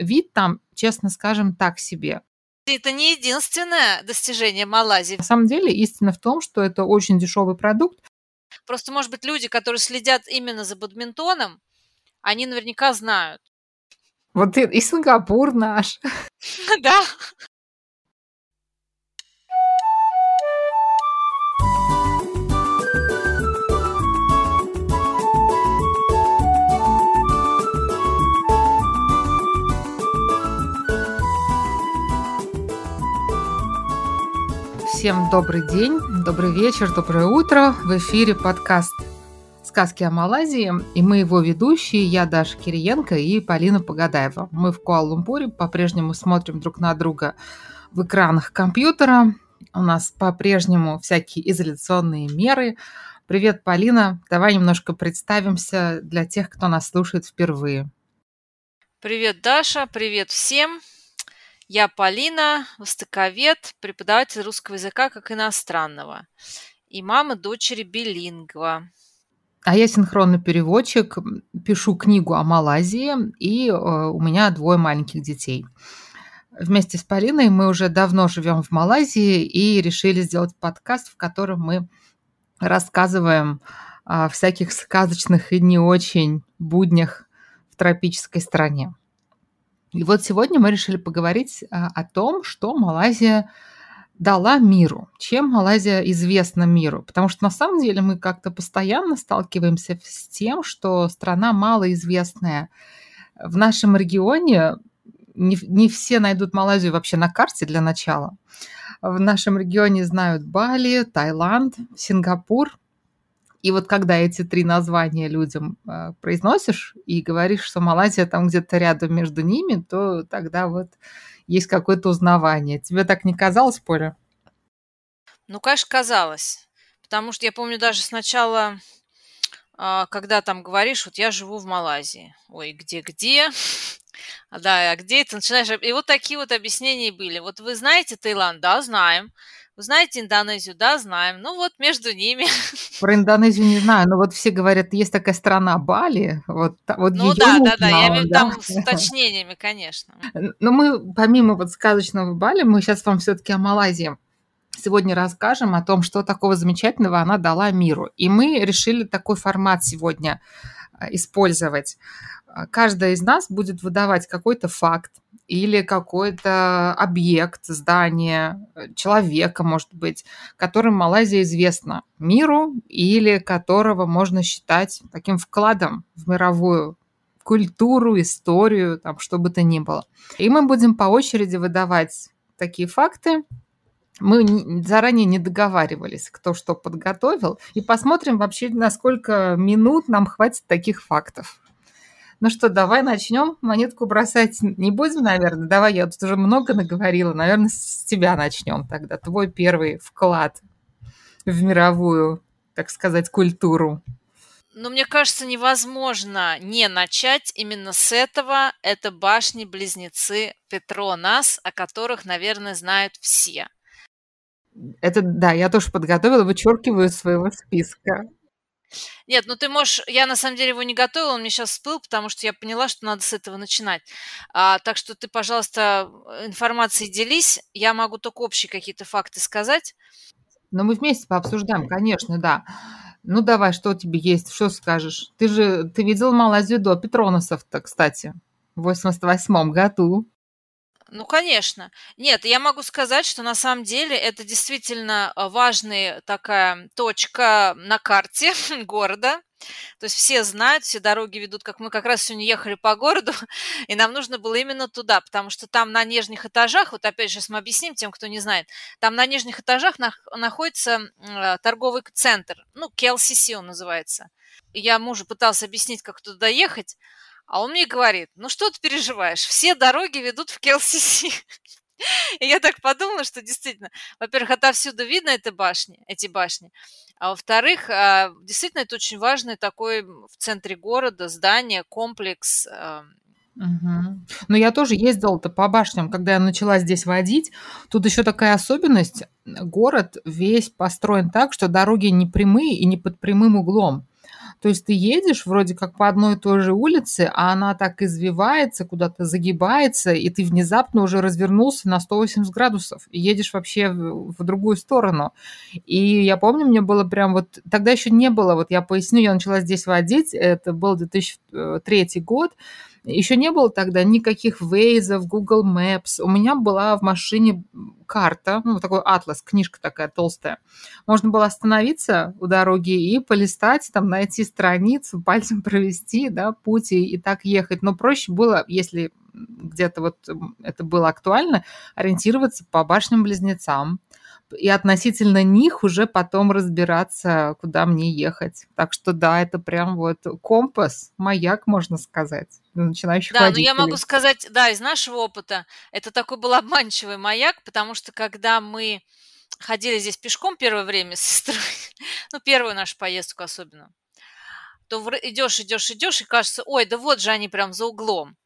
вид там, честно скажем, так себе. Это не единственное достижение Малайзии. На самом деле истина в том, что это очень дешевый продукт. Просто, может быть, люди, которые следят именно за бадминтоном, они наверняка знают. Вот и, и Сингапур наш. Да. Всем добрый день, добрый вечер, доброе утро. В эфире подкаст «Сказки о Малайзии». И мы его ведущие, я Даша Кириенко и Полина Погадаева. Мы в Куала-Лумпуре по-прежнему смотрим друг на друга в экранах компьютера. У нас по-прежнему всякие изоляционные меры. Привет, Полина. Давай немножко представимся для тех, кто нас слушает впервые. Привет, Даша. Привет всем. Я Полина, востоковед, преподаватель русского языка как иностранного. И мама дочери билингва. А я синхронный переводчик, пишу книгу о Малайзии, и э, у меня двое маленьких детей. Вместе с Полиной мы уже давно живем в Малайзии и решили сделать подкаст, в котором мы рассказываем о всяких сказочных и не очень буднях в тропической стране. И вот сегодня мы решили поговорить а, о том, что Малайзия дала миру, чем Малайзия известна миру. Потому что на самом деле мы как-то постоянно сталкиваемся с тем, что страна малоизвестная. В нашем регионе не, не все найдут Малайзию вообще на карте для начала. В нашем регионе знают Бали, Таиланд, Сингапур, и вот когда эти три названия людям э, произносишь и говоришь, что Малайзия там где-то рядом между ними, то тогда вот есть какое-то узнавание. Тебе так не казалось, Поля? Ну, конечно, казалось. Потому что я помню даже сначала, э, когда там говоришь, вот я живу в Малайзии. Ой, где-где? Да, а где это начинаешь? И вот такие вот объяснения были. Вот вы знаете Таиланд? Да, знаем. Вы знаете Индонезию? Да, знаем. Ну вот между ними. Про Индонезию не знаю, но вот все говорят, есть такая страна Бали. Вот, вот ну да, да, да, я имею в виду там с уточнениями, конечно. Но мы, помимо вот сказочного Бали, мы сейчас вам все-таки о Малайзии сегодня расскажем о том, что такого замечательного она дала миру. И мы решили такой формат сегодня э, использовать. Каждая из нас будет выдавать какой-то факт, или какой-то объект, здание, э, человека, может быть, которым Малайзия известна миру или которого можно считать таким вкладом в мировую культуру, историю, там, что бы то ни было. И мы будем по очереди выдавать такие факты. Мы заранее не договаривались, кто что подготовил, и посмотрим вообще, на сколько минут нам хватит таких фактов. Ну что, давай начнем. Монетку бросать не будем, наверное. Давай, я тут уже много наговорила. Наверное, с тебя начнем тогда. Твой первый вклад в мировую, так сказать, культуру. Но мне кажется, невозможно не начать именно с этого. Это башни-близнецы Петронас, о которых, наверное, знают все. Это, да, я тоже подготовила, вычеркиваю из своего списка. Нет, ну ты можешь... Я на самом деле его не готовила, он мне сейчас всплыл, потому что я поняла, что надо с этого начинать. А, так что ты, пожалуйста, информацией делись. Я могу только общие какие-то факты сказать. Но мы вместе пообсуждаем, конечно, да. Ну давай, что у тебя есть, что скажешь? Ты же, ты видел Малайзию до Петроносов-то, кстати, в 88 году. Ну, конечно. Нет, я могу сказать, что на самом деле это действительно а, важная такая точка на карте города. То есть все знают, все дороги ведут, как мы как раз сегодня ехали по городу, и нам нужно было именно туда, потому что там на нижних этажах, вот опять же, мы объясним тем, кто не знает, там на нижних этажах находится э, торговый центр, ну, KLCC он называется. Я мужу пытался объяснить, как туда ехать, а он мне говорит, ну что ты переживаешь, все дороги ведут в КЛСС. И я так подумала, что действительно, во-первых, отовсюду видно эти башни, эти башни, а во-вторых, а, действительно, это очень важный такой в центре города здание, комплекс. Угу. Но я тоже ездила-то по башням, когда я начала здесь водить. Тут еще такая особенность. Город весь построен так, что дороги не прямые и не под прямым углом. То есть ты едешь вроде как по одной и той же улице, а она так извивается, куда-то загибается, и ты внезапно уже развернулся на 180 градусов и едешь вообще в, в другую сторону. И я помню, мне было прям вот... Тогда еще не было, вот я поясню, я начала здесь водить, это был 2003 год, еще не было тогда никаких Waze, Google Maps. У меня была в машине карта, ну, такой атлас, книжка такая толстая. Можно было остановиться у дороги и полистать, там, найти страницу, пальцем провести, да, путь и, и так ехать. Но проще было, если где-то вот это было актуально, ориентироваться по башням-близнецам, и относительно них уже потом разбираться, куда мне ехать. Так что да, это прям вот компас, маяк, можно сказать, начинающих Да, но я могу сказать, да, из нашего опыта, это такой был обманчивый маяк, потому что когда мы ходили здесь пешком первое время с сестрой, ну, первую нашу поездку особенно, то идешь, идешь, идешь, и кажется, ой, да вот же они прям за углом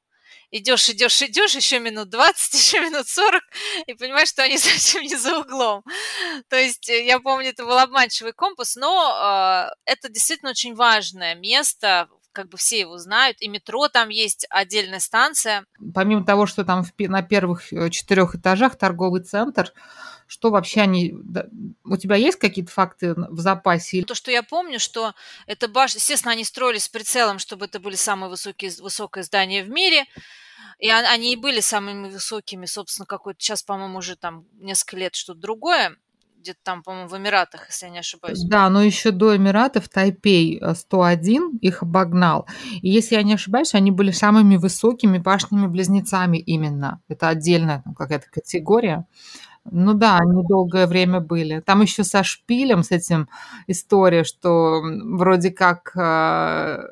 идешь, идешь, идешь, еще минут 20, еще минут 40, и понимаешь, что они совсем не за углом. То есть э, я помню, это был обманчивый компас, но э, это действительно очень важное место, как бы все его знают, и метро там есть отдельная станция. Помимо того, что там на первых э, четырех этажах торговый центр, что вообще они... У тебя есть какие-то факты в запасе? То, что я помню, что это башня... Естественно, они строились с прицелом, чтобы это были самые высокие, высокое здание в мире. И они и были самыми высокими, собственно, какой-то сейчас, по-моему, уже там несколько лет что-то другое где-то там, по-моему, в Эмиратах, если я не ошибаюсь. Да, но еще до Эмиратов Тайпей 101 э, их обогнал. И если я не ошибаюсь, они были самыми высокими башнями-близнецами именно. Это отдельная какая-то категория. Ну да, они долгое время были. Там еще со шпилем, с этим история, что вроде как э,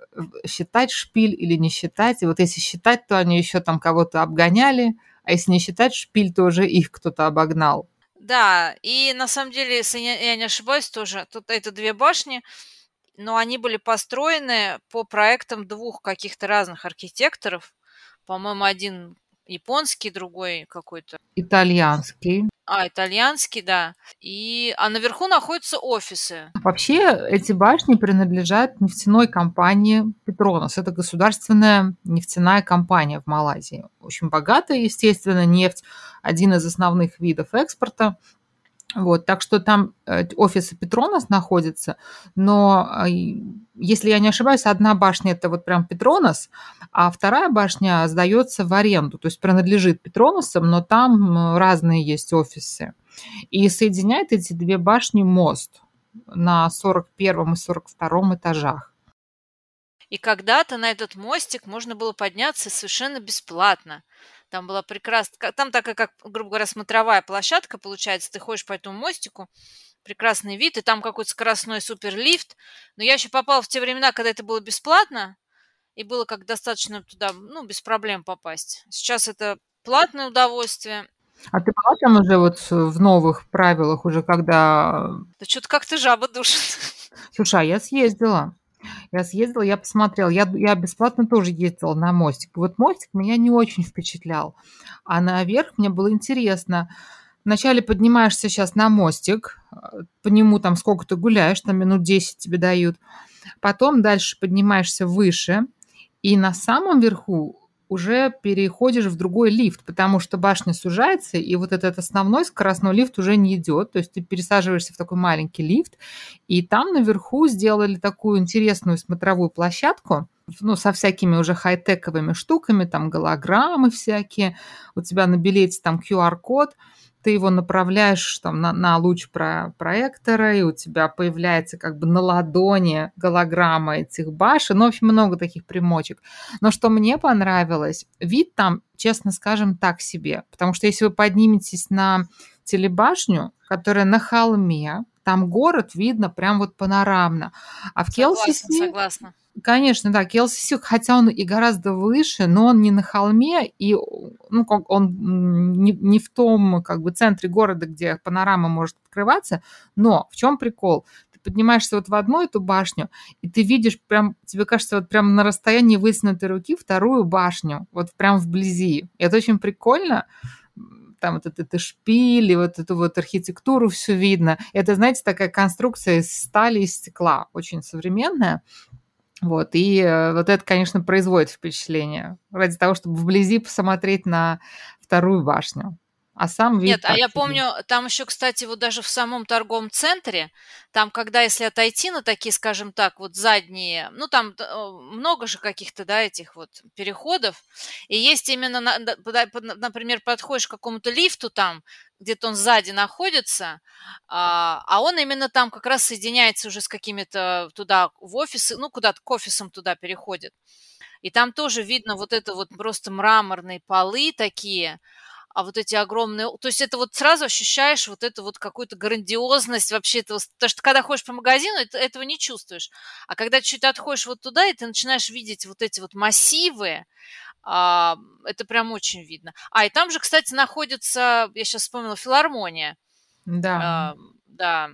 считать шпиль или не считать. И вот если считать, то они еще там кого-то обгоняли, а если не считать шпиль, то уже их кто-то обогнал. Да, и на самом деле, если я не ошибаюсь, тоже тут это две башни, но они были построены по проектам двух каких-то разных архитекторов. По-моему, один японский, другой какой-то. Итальянский. А, итальянский, да. И, а наверху находятся офисы. Вообще эти башни принадлежат нефтяной компании Петронос. Это государственная нефтяная компания в Малайзии. Очень богатая, естественно, нефть. Один из основных видов экспорта. Вот, так что там э, офисы Петронос находятся, но э, если я не ошибаюсь, одна башня это вот прям Петронос, а вторая башня сдается в аренду, то есть принадлежит Петроносам, но там разные есть офисы. И соединяет эти две башни мост на 41 и 42 этажах. И когда-то на этот мостик можно было подняться совершенно бесплатно. Там была прекрасная, там такая, как, грубо говоря, смотровая площадка получается. Ты ходишь по этому мостику, прекрасный вид, и там какой-то скоростной суперлифт. Но я еще попала в те времена, когда это было бесплатно, и было как достаточно туда, ну, без проблем попасть. Сейчас это платное удовольствие. А ты была там уже вот в новых правилах уже, когда... Да что-то как-то жаба душит. Слушай, а я съездила. Я съездила, я посмотрела. Я, я бесплатно тоже ездила на мостик. Вот мостик меня не очень впечатлял. А наверх мне было интересно. Вначале поднимаешься сейчас на мостик, по нему там сколько ты гуляешь, там минут 10 тебе дают. Потом дальше поднимаешься выше, и на самом верху уже переходишь в другой лифт, потому что башня сужается, и вот этот основной скоростной лифт уже не идет. То есть ты пересаживаешься в такой маленький лифт, и там наверху сделали такую интересную смотровую площадку, ну, со всякими уже хай-тековыми штуками, там голограммы всякие, у тебя на билете там QR-код – ты его направляешь там, на, на луч про проектора, и у тебя появляется как бы на ладони голограмма этих башен. Ну, в общем, много таких примочек. Но что мне понравилось, вид там, честно скажем, так себе. Потому что если вы подниметесь на телебашню, которая на холме, там город видно прям вот панорамно. А в согласна, Келсисе... Согласна. Конечно, да, Келси хотя он и гораздо выше, но он не на холме, и ну, он не, не в том как бы центре города, где панорама может открываться. Но в чем прикол? Ты поднимаешься вот в одну эту башню, и ты видишь прям, тебе кажется, вот прям на расстоянии высунутой руки вторую башню, вот прям вблизи. И это очень прикольно там вот это, это шпили, вот эту вот архитектуру все видно. Это, знаете, такая конструкция из стали и стекла, очень современная. Вот, и э, вот это, конечно, производит впечатление. Ради того, чтобы вблизи посмотреть на вторую башню. А сам вид Нет, а я себе. помню, там еще, кстати, вот даже в самом торговом центре, там, когда если отойти на такие, скажем так, вот задние, ну там много же каких-то, да, этих вот переходов, и есть именно, например, подходишь к какому-то лифту там, где-то он сзади находится, а, а он именно там как раз соединяется уже с какими-то туда в офисы, ну куда-то к офисам туда переходит. И там тоже видно вот это вот просто мраморные полы такие, а вот эти огромные, то есть это вот сразу ощущаешь вот эту вот какую-то грандиозность вообще этого, потому что когда ходишь по магазину, это- этого не чувствуешь. А когда чуть отходишь вот туда, и ты начинаешь видеть вот эти вот массивы, а, это прям очень видно. А, и там же, кстати, находится, я сейчас вспомнила, филармония. Да. А, да,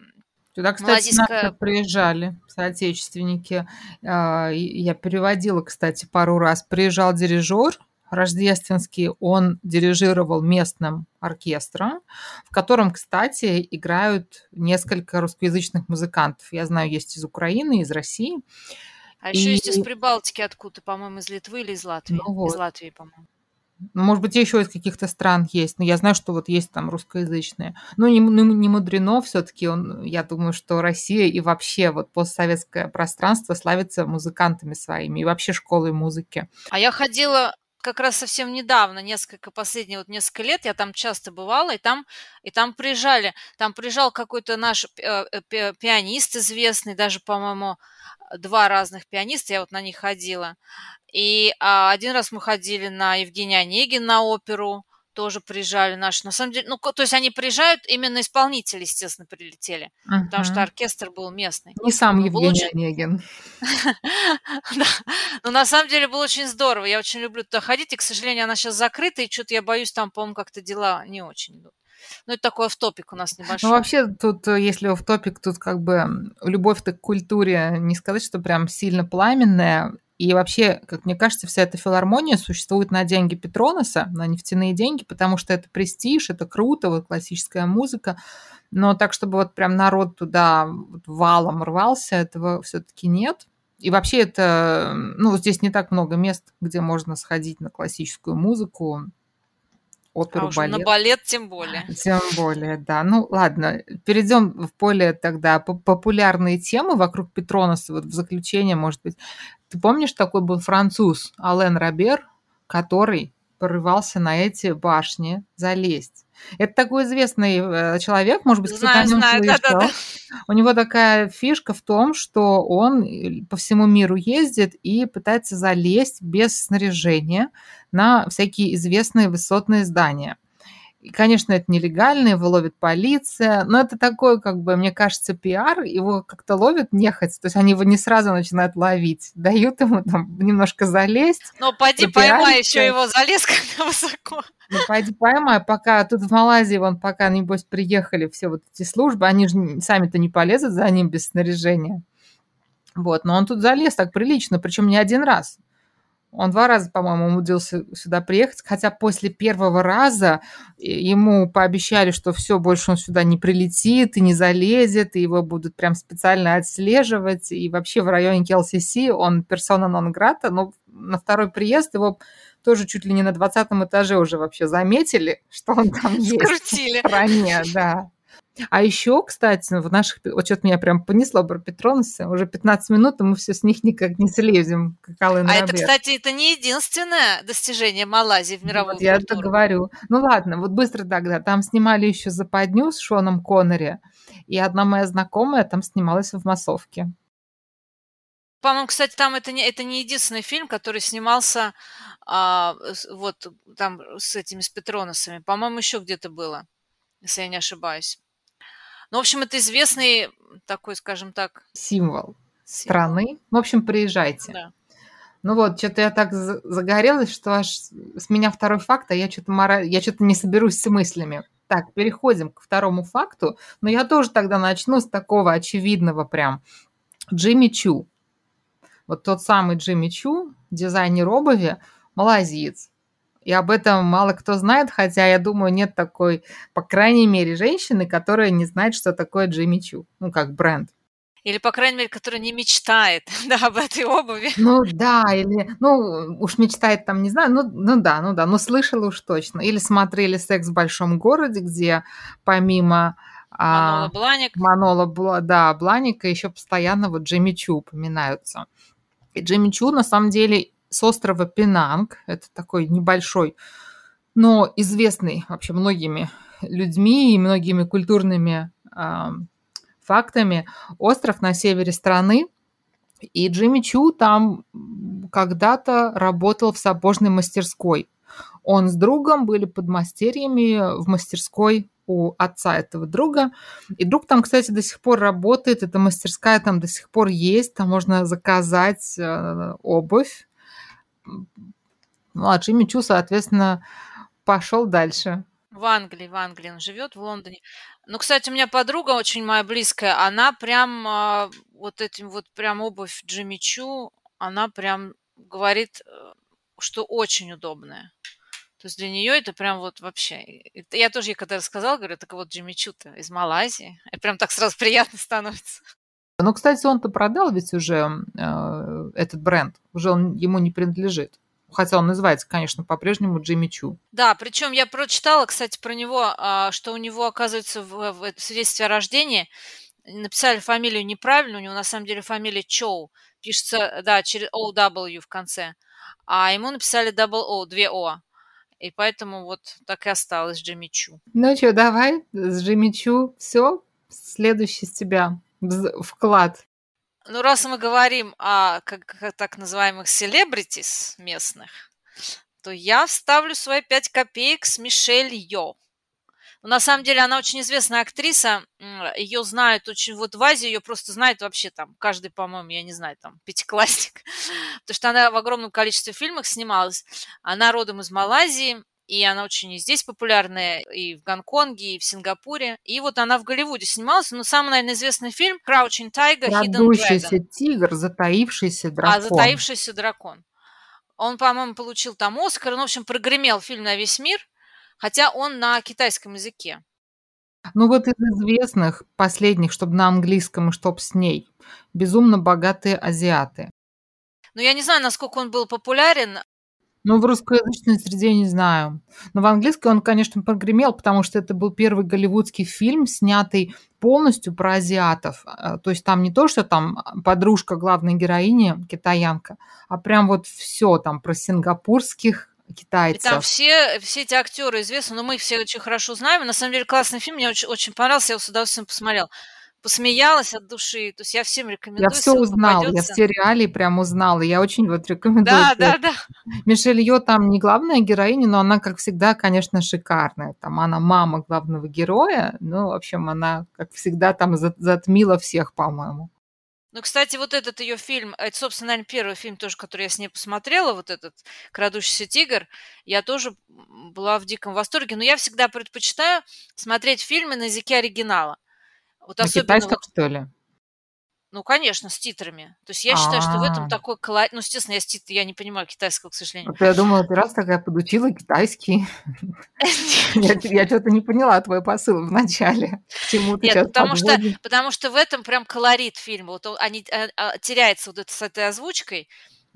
Туда, кстати, наши малазийская... приезжали, соотечественники. А, Я переводила, кстати, пару раз. Приезжал дирижер рождественский, он дирижировал местным оркестром, в котором, кстати, играют несколько русскоязычных музыкантов. Я знаю, есть из Украины, из России. А еще есть из И, Прибалтики откуда, по-моему, из Литвы или из Латвии. ну Из вот, Латвии, по-моему. Ну, Может быть, еще из каких-то стран есть, но я знаю, что вот есть там русскоязычные. Ну, не, ну, не мудрено все-таки, он, я думаю, что Россия и вообще вот постсоветское пространство славится музыкантами своими и вообще школой музыки. А я ходила как раз совсем недавно, несколько, последние вот несколько лет, я там часто бывала, и там, и там приезжали, там приезжал какой-то наш э, э, пи- пианист известный, даже, по-моему, два разных пианиста, я вот на них ходила. И а, один раз мы ходили на Евгения Онегин на оперу, тоже приезжали наши. На самом деле, ну, то есть они приезжают, именно исполнители, естественно, прилетели, потому что оркестр был местный. Не сам Ну, Евгений очень... Онегин. Да. Но на самом деле было очень здорово. Я очень люблю туда ходить, и, к сожалению, она сейчас закрыта, и что-то я боюсь, там, по-моему, как-то дела не очень идут. Ну, это такой автопик у нас Ну, небольшой. вообще, тут, э, если в топик, тут как бы любовь-то к культуре, не сказать, что прям сильно пламенная. И вообще, как мне кажется, вся эта филармония существует на деньги Петроноса, на нефтяные деньги, потому что это престиж, это круто, вот классическая музыка. Но так, чтобы вот прям народ туда вот валом рвался, этого все-таки нет. И вообще это, ну, здесь не так много мест, где можно сходить на классическую музыку, А оперу, уж на балет. балет тем более. Тем более, да. Ну, ладно, перейдем в более тогда по- популярные темы вокруг Петроноса. Вот в заключение, может быть. Ты помнишь, такой был француз Ален Робер, который порывался на эти башни залезть. Это такой известный э, человек, может быть, кто-то о Знаю, нем знаю, слышал. У него такая фишка в том, что он э, по всему миру ездит и пытается залезть без снаряжения на всякие известные высотные здания. И, конечно, это нелегально, его ловит полиция, но это такой, как бы, мне кажется, пиар, его как-то ловят нехотя, то есть они его не сразу начинают ловить, дают ему там немножко залезть, Но поди поймай еще его залез как высоко. ну, пойди поймай, пока тут в Малайзии, вон, пока, небось, приехали все вот эти службы, они же сами-то не полезут за ним без снаряжения. Вот, но он тут залез так прилично, причем не один раз. Он два раза, по-моему, умудрился сюда приехать, хотя после первого раза э, ему пообещали, что все, больше он сюда не прилетит и не залезет, и его будут прям специально отслеживать, и вообще в районе КЛСС он персона нон-грата, но на второй приезд его тоже чуть ли не на 20 этаже уже вообще заметили, что он там есть в Скрутили. стране, да. А еще, кстати, в наших, вот что-то меня прям понесло про Петроноса, уже 15 минут, и мы все с них никак не слезем, как А это, кстати, это не единственное достижение Малайзии в Вот мировую я это говорю. Ну ладно, вот быстро тогда. Там снимали еще «Западню» с Шоном Коннери, и одна моя знакомая там снималась в массовке. По-моему, кстати, там это не, это не единственный фильм, который снимался а, вот там с этими с Петроносами. По-моему, еще где-то было, если я не ошибаюсь. Ну, в общем, это известный такой, скажем так, Символ символ. страны. В общем, приезжайте. Да. Ну вот, что-то я так за- загорелась, что аж с меня второй факт, а я что-то мора... я что-то не соберусь с мыслями. Так, переходим к второму факту. Но я тоже тогда начну с такого очевидного прям. Джимми Чу. Вот тот самый Джимми Чу, дизайнер обуви, малазиец. И об этом мало кто знает, хотя, я думаю, нет такой, по крайней мере, женщины, которая не знает, что такое Джимми Чу. Ну, как бренд. Или, по крайней мере, который не мечтает, да, об этой обуви. Ну да, или, ну, уж мечтает там, не знаю, ну, ну да, ну да, но слышала уж точно. Или смотрели «Секс в большом городе», где помимо Манола а, Бланик. Манола, да, Бланика еще постоянно вот Джимми Чу упоминаются. И Джимми Чу, на самом деле, с острова Пенанг, это такой небольшой, но известный вообще многими людьми и многими культурными а, фактами остров на севере страны. И Джимми Чу там когда-то работал в сапожной мастерской. Он с другом были подмастерьями в мастерской у отца этого друга. И друг там, кстати, до сих пор работает. Эта мастерская там до сих пор есть. Там можно заказать э, обувь. Ну, а Джимми Чу, соответственно, пошел дальше. В Англии, в Англии он живет, в Лондоне. Ну, кстати, у меня подруга очень моя близкая, она прям а, вот этим вот прям обувь Джимми Чу, она прям говорит, э, что очень удобная. То есть для нее это прям вот вообще... Это я тоже ей когда рассказала, говорю, так вот Джимми Чу-то из Малайзии. И прям так сразу приятно становится. Ну, кстати, он-то продал ведь уже э, этот бренд. Уже он ему не принадлежит. Хотя он называется, конечно, по-прежнему Джимми Чу. Да, причем я прочитала, кстати, про него, а, что у него, оказывается, в, в свидетельстве о рождении написали фамилию неправильно, у него на самом деле фамилия Чоу. Пишется, да, через OW в конце. А ему написали double O, две О. И поэтому вот так и осталось Джимми Чу. Ну что, давай с Джимми Чу. Все, следующий с тебя вклад. Ну, раз мы говорим о как, как, так называемых селебритис местных, то я вставлю свои пять копеек с Мишель Йо. Но на самом деле она очень известная актриса, ее знают очень, вот в Азии ее просто знает вообще там каждый, по-моему, я не знаю, там, пятиклассник, потому что она в огромном количестве фильмов снималась. Она родом из Малайзии, и она очень и здесь популярная, и в Гонконге, и в Сингапуре. И вот она в Голливуде снималась, но самый, наверное, известный фильм Crouching Tiger, Hidden Dragon. тигр, затаившийся дракон. А, затаившийся дракон. Он, по-моему, получил там Оскар, ну, в общем, прогремел фильм на весь мир, хотя он на китайском языке. Ну вот из известных последних, чтобы на английском и чтоб с ней. Безумно богатые азиаты. Ну, я не знаю, насколько он был популярен. Ну, в русскоязычной среде не знаю. Но в английском он, конечно, прогремел, потому что это был первый голливудский фильм, снятый полностью про азиатов. Э, то есть там не то, что там подружка главной героини, китаянка, а прям вот все там про сингапурских китайцев. И там все, все эти актеры известны, но мы их все очень хорошо знаем. На самом деле классный фильм, мне очень, очень понравился, я его с удовольствием посмотрел посмеялась от души. То есть я всем рекомендую. Я все узнала, я все реалии прям узнала. Я очень вот рекомендую. Да, да, да. Мишель Йо там не главная героиня, но она, как всегда, конечно, шикарная. Там она мама главного героя. Ну, в общем, она, как всегда, там затмила всех, по-моему. Ну, кстати, вот этот ее фильм, это, собственно, наверное, первый фильм тоже, который я с ней посмотрела, вот этот «Крадущийся тигр», я тоже была в диком восторге, но я всегда предпочитаю смотреть фильмы на языке оригинала. Вот На особенно китайском, вот, что ли? Ну, конечно, с титрами. То есть я считаю, что в этом а. такой колорит. Ну, естественно, я, тит... я не понимаю китайского, к сожалению. Вот я думала, ты раз такая подучила китайский. Я что-то не поняла твой посыл чему ты Нет, потому что, потому что в этом прям колорит фильма. Вот они э, а, теряется вот это с этой озвучкой.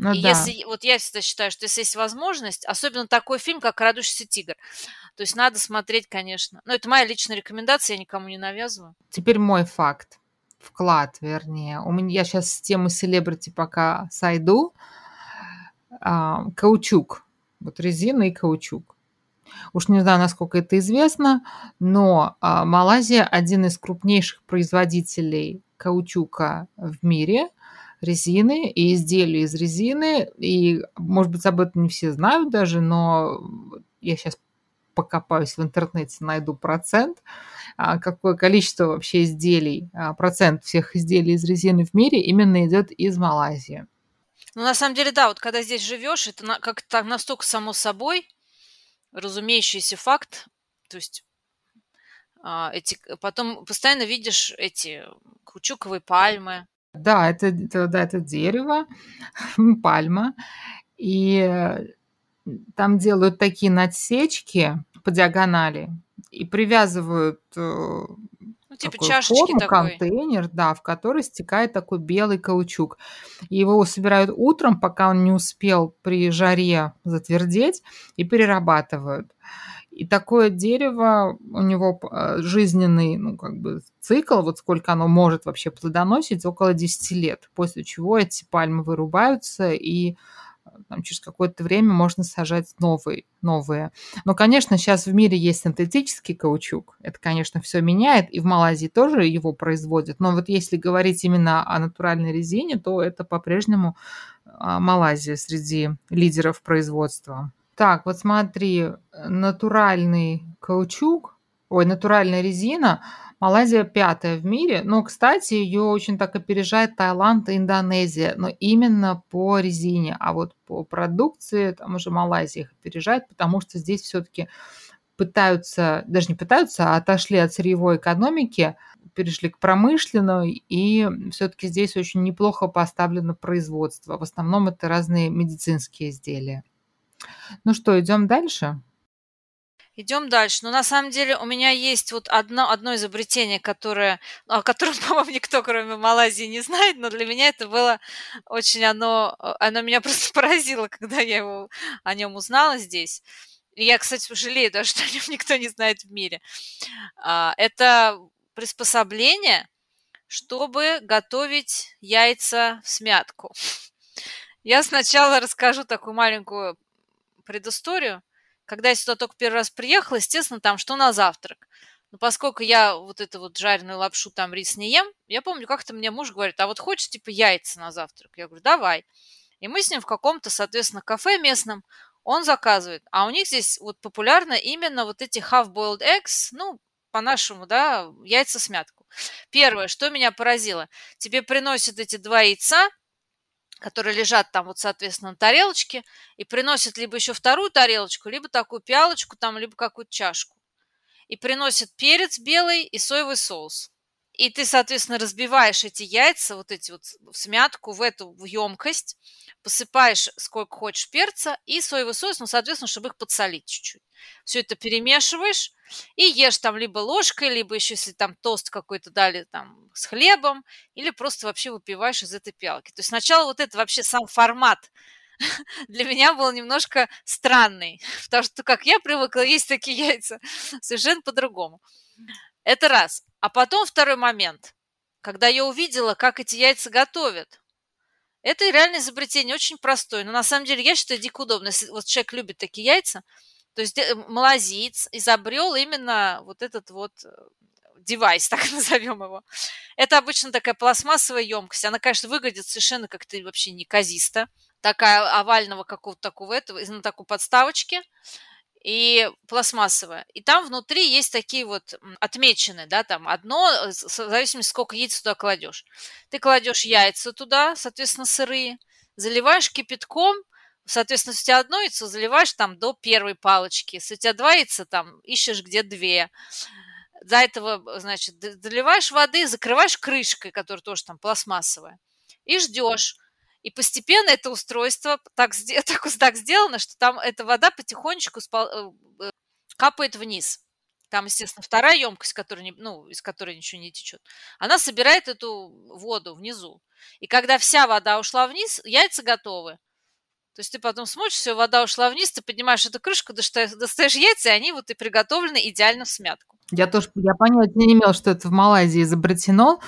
Ну, и да. если, вот я всегда считаю, что если есть возможность, особенно такой фильм, как «Крадущийся тигр», то есть надо смотреть, конечно. Но это моя личная рекомендация, я никому не навязываю. Теперь мой факт. Вклад, вернее. У меня я сейчас с темы селебрити пока сойду. А, каучук. Вот резина и каучук. Уж не знаю, насколько это известно, но а, Малайзия один из крупнейших производителей каучука в мире – резины и изделия из резины. И, может быть, об этом не все знают даже, но я сейчас покопаюсь в интернете, найду процент, а, какое количество вообще изделий, а, процент всех изделий из резины в мире именно идет из Малайзии. Ну, на самом деле, да, вот когда здесь живешь, это как-то настолько само собой разумеющийся факт, то есть а, эти, потом постоянно видишь эти каучуковые пальмы. Да, это, это, да, это дерево, пальма, и там делают такие надсечки по диагонали и привязывают... Э, ну, типа такую чашечки форму, такой. контейнер, да, в который стекает такой белый каучук. И его собирают утром, пока он не успел при жаре затвердеть, и перерабатывают. И такое дерево, у него э, жизненный, ну, как бы цикл, вот сколько оно может вообще плодоносить, около 10 лет, после чего эти пальмы вырубаются, и э, там, через какое-то время можно сажать новые, новые. Но, конечно, сейчас в мире есть синтетический каучук. Это, конечно, все меняет, и в Малайзии тоже его производят. Но вот если говорить именно о натуральной резине, то это по-прежнему а, Малайзия среди лидеров производства. Так, вот смотри, натуральный каучук, ой, натуральная резина, Малайзия пятая в мире, но, кстати, ее очень так опережает Таиланд и Индонезия, но именно по резине, а вот по продукции там уже Малайзия их опережает, потому что здесь все-таки пытаются, даже не пытаются, а отошли от сырьевой экономики, перешли к промышленной, и все-таки здесь очень неплохо поставлено производство. В основном это разные медицинские изделия. Ну что, идем дальше? Идем дальше. Но на самом деле у меня есть вот одно, одно изобретение, которое, о котором, по-моему, никто, кроме Малайзии, не знает, но для меня это было очень оно, оно меня просто поразило, когда я его, о нем узнала здесь. И я, кстати, жалею даже, что о нем никто не знает в мире. А, это приспособление, чтобы готовить яйца в смятку. Я сначала расскажу такую маленькую предысторию. Когда я сюда только первый раз приехала, естественно, там что на завтрак. Но поскольку я вот эту вот жареную лапшу, там рис не ем, я помню, как-то мне муж говорит, а вот хочешь, типа, яйца на завтрак? Я говорю, давай. И мы с ним в каком-то, соответственно, кафе местном, он заказывает. А у них здесь вот популярно именно вот эти half-boiled eggs, ну, по-нашему, да, яйца смятку. Первое, что меня поразило, тебе приносят эти два яйца, которые лежат там вот, соответственно, на тарелочке, и приносят либо еще вторую тарелочку, либо такую пиалочку там, либо какую-то чашку. И приносят перец белый и соевый соус. И ты, соответственно, разбиваешь эти яйца, вот эти вот в смятку, в эту в емкость, посыпаешь сколько хочешь перца и соевый соус, ну, соответственно, чтобы их подсолить чуть-чуть. Все это перемешиваешь и ешь там либо ложкой, либо еще, если там тост какой-то дали там с хлебом, или просто вообще выпиваешь из этой пиалки. То есть сначала вот это вообще сам формат для меня был немножко странный, потому что как я привыкла есть такие яйца, совершенно по-другому. Это раз. А потом второй момент, когда я увидела, как эти яйца готовят. Это реально изобретение, очень простое. Но на самом деле я считаю дико удобно. Если вот человек любит такие яйца, то есть э, малазиец изобрел именно вот этот вот э, девайс, так назовем его. Это обычно такая пластмассовая емкость. Она, конечно, выглядит совершенно как-то вообще неказисто. Такая овального какого-то такого этого, на такой подставочке и пластмассовая. И там внутри есть такие вот отмечены, да, там одно, э, в зависимости, сколько яиц туда кладешь. Ты кладешь яйца туда, соответственно, сырые, заливаешь кипятком, соответственно, если у тебя одно яйцо, заливаешь там до первой палочки. Если у тебя два яйца, там ищешь где две. До этого, значит, заливаешь воды, закрываешь крышкой, которая тоже там пластмассовая, и ждешь. И постепенно это устройство так, так, так сделано, что там эта вода потихонечку спал, э, э, капает вниз. Там, естественно, вторая емкость, которая не, ну, из которой ничего не течет. Она собирает эту воду внизу. И когда вся вода ушла вниз, яйца готовы. То есть ты потом смотришь, все, вода ушла вниз, ты поднимаешь эту крышку, достаешь, яйца, и они вот и приготовлены идеально в смятку. Я тоже, я понятия не имела, что это в Малайзии изобретено.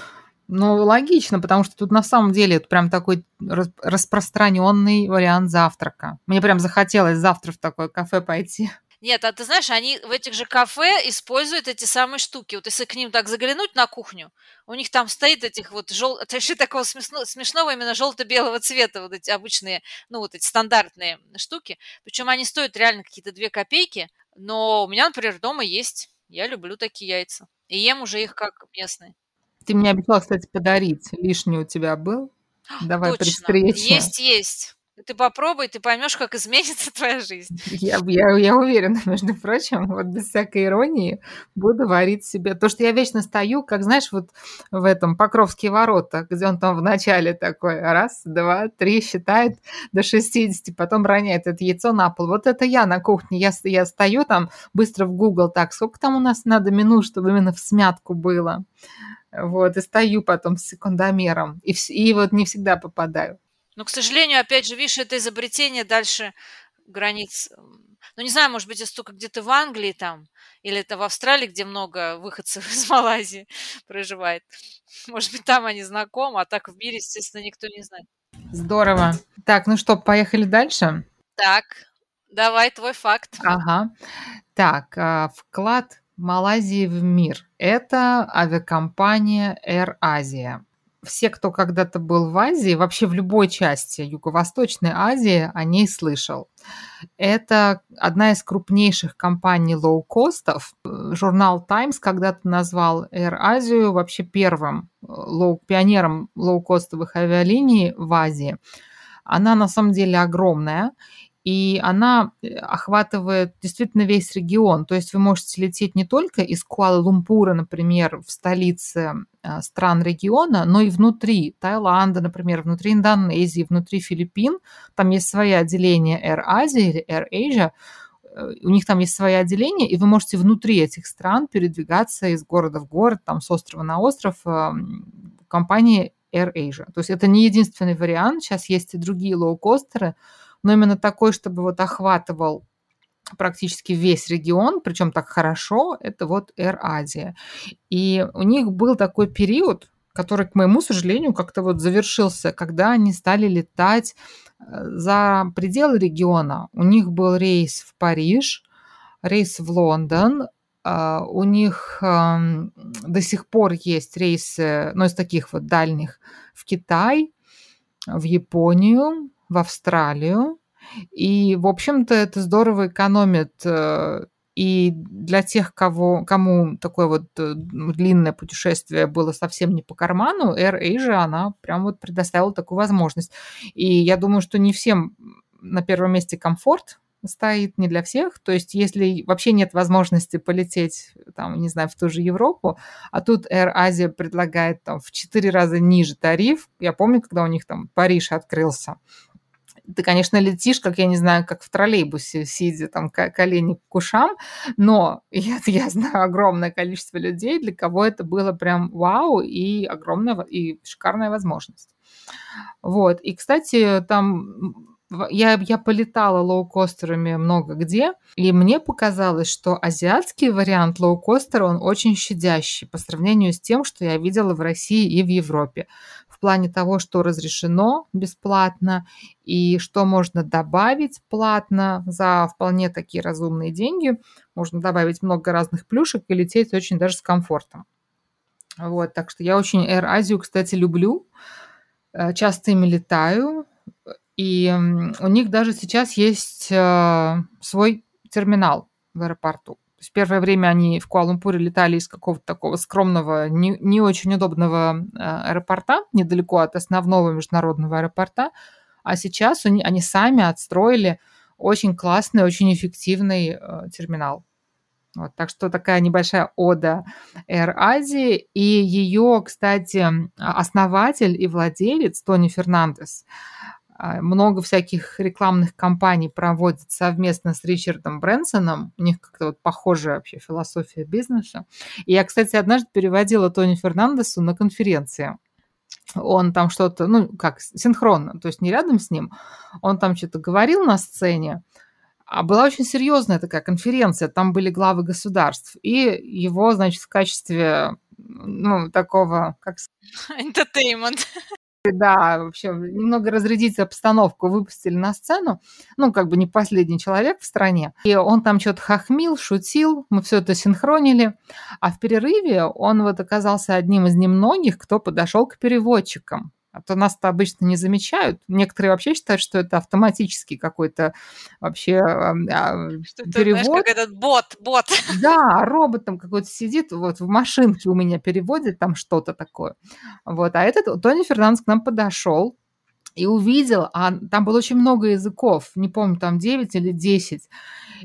Ну, логично, потому что тут на самом деле это прям такой распространенный вариант завтрака. Мне прям захотелось завтра в такое кафе пойти. Нет, а ты знаешь, они в этих же кафе используют эти самые штуки. Вот если к ним так заглянуть на кухню, у них там стоит этих вот жел... такого смешного, смешного именно желто-белого цвета, вот эти обычные, ну вот эти стандартные штуки. Причем они стоят реально какие-то две копейки, но у меня, например, дома есть. Я люблю такие яйца. И ем уже их как местные. Ты мне обещала, кстати, подарить. Лишний у тебя был? Давай Точно. при встрече. Есть, есть. Ты попробуй, ты поймешь, как изменится твоя жизнь. Я, я, я уверена, между прочим, вот без всякой иронии буду варить себе. То, что я вечно стою, как, знаешь, вот в этом Покровские ворота, где он там в начале такой раз, два, три считает до 60, потом роняет это яйцо на пол. Вот это я на кухне. Я, я стою там быстро в Google, так, сколько там у нас надо минут, чтобы именно в смятку было. Вот, и стою потом с секундомером. И, и вот не всегда попадаю. Но, к сожалению, опять же, видишь, это изобретение дальше границ. Ну, не знаю, может быть, это только где-то в Англии там, или это в Австралии, где много выходцев из Малайзии проживает. Может быть, там они знакомы, а так в мире, естественно, никто не знает. Здорово. Так, ну что, поехали дальше? Так, давай твой факт. Ага. Так, а, вклад Малайзии в мир. Это авиакомпания Air Asia все, кто когда-то был в Азии, вообще в любой части Юго-Восточной Азии, о ней слышал. Это одна из крупнейших компаний лоукостов. Журнал Times когда-то назвал Air Asia вообще первым э, лоу, пионером лоукостовых авиалиний в Азии. Она на самом деле огромная, и она э, охватывает действительно весь регион. То есть вы можете лететь не только из Куала-Лумпура, например, в столице э, стран региона, но и внутри Таиланда, например, внутри Индонезии, внутри Филиппин. Там есть свои отделения Air Asia или Air Asia, э, у них там есть свои отделения, и вы можете внутри этих стран передвигаться из города в город, там с острова на остров компании Air Asia. То есть это не единственный вариант, сейчас есть и другие лоукостеры, но именно такой, чтобы вот охватывал практически весь регион, причем так хорошо, это вот Air Asia. И у них был такой период, который, к моему сожалению, как-то вот завершился, когда они стали летать э, за пределы региона. У них был рейс в Париж, рейс в Лондон, а, у них до сих пор есть рейсы, ну, из таких вот дальних, в Китай, в Японию, в Австралию. И, в общем-то, это здорово экономит э, и для тех, кого, кому такое вот э, длинное путешествие было совсем не по карману, Air Asia, она прям вот предоставила такую возможность. И я думаю, что не всем на первом месте комфорт стоит не для всех. То есть если вообще нет возможности полететь, там, не знаю, в ту же Европу, а тут Air Asia предлагает там в четыре раза ниже тариф. Я помню, когда у них там Париж открылся, ты, конечно, летишь, как, я не знаю, как в троллейбусе, сидя там колени к ушам, но я, я знаю огромное количество людей, для кого это было прям вау и огромная и шикарная возможность. Вот. И, кстати, там я, я полетала лоукостерами много где, и мне показалось, что азиатский вариант лоукостера, он очень щадящий по сравнению с тем, что я видела в России и в Европе. Плане того, что разрешено бесплатно и что можно добавить платно за вполне такие разумные деньги. Можно добавить много разных плюшек и лететь очень даже с комфортом. Вот, так что я очень Air Asia, кстати, люблю. Э, часто ими летаю. И у них даже сейчас есть э, свой терминал в аэропорту. Есть первое время они в Куала-Лумпуре летали из какого-то такого скромного, не, не очень удобного э, аэропорта, недалеко от основного международного аэропорта, а сейчас они, они сами отстроили очень классный, очень эффективный э, терминал. Вот, так что такая небольшая ода Air Asia. И ее, кстати, основатель и владелец Тони Фернандес много всяких рекламных кампаний проводит совместно с Ричардом Брэнсоном. У них как-то вот похожая вообще философия бизнеса. И я, кстати, однажды переводила Тони Фернандесу на конференции. Он там что-то, ну, как, синхронно, то есть не рядом с ним. Он там что-то говорил на сцене, а была очень серьезная такая конференция, там были главы государств, и его, значит, в качестве, ну, такого, как... Entertainment да, вообще немного разрядить обстановку, выпустили на сцену, ну, как бы не последний человек в стране. И он там что-то хохмил, шутил, мы все это синхронили. А в перерыве он вот оказался одним из немногих, кто подошел к переводчикам. А то нас-то обычно не замечают. Некоторые вообще считают, что это автоматический какой-то вообще а, что перевод. Знаешь, как этот бот, бот. Да, робот там какой-то сидит, вот в машинке у меня переводит там что-то такое. Вот, а этот Тони Фернандес к нам подошел, и увидел, а там было очень много языков, не помню, там 9 или 10.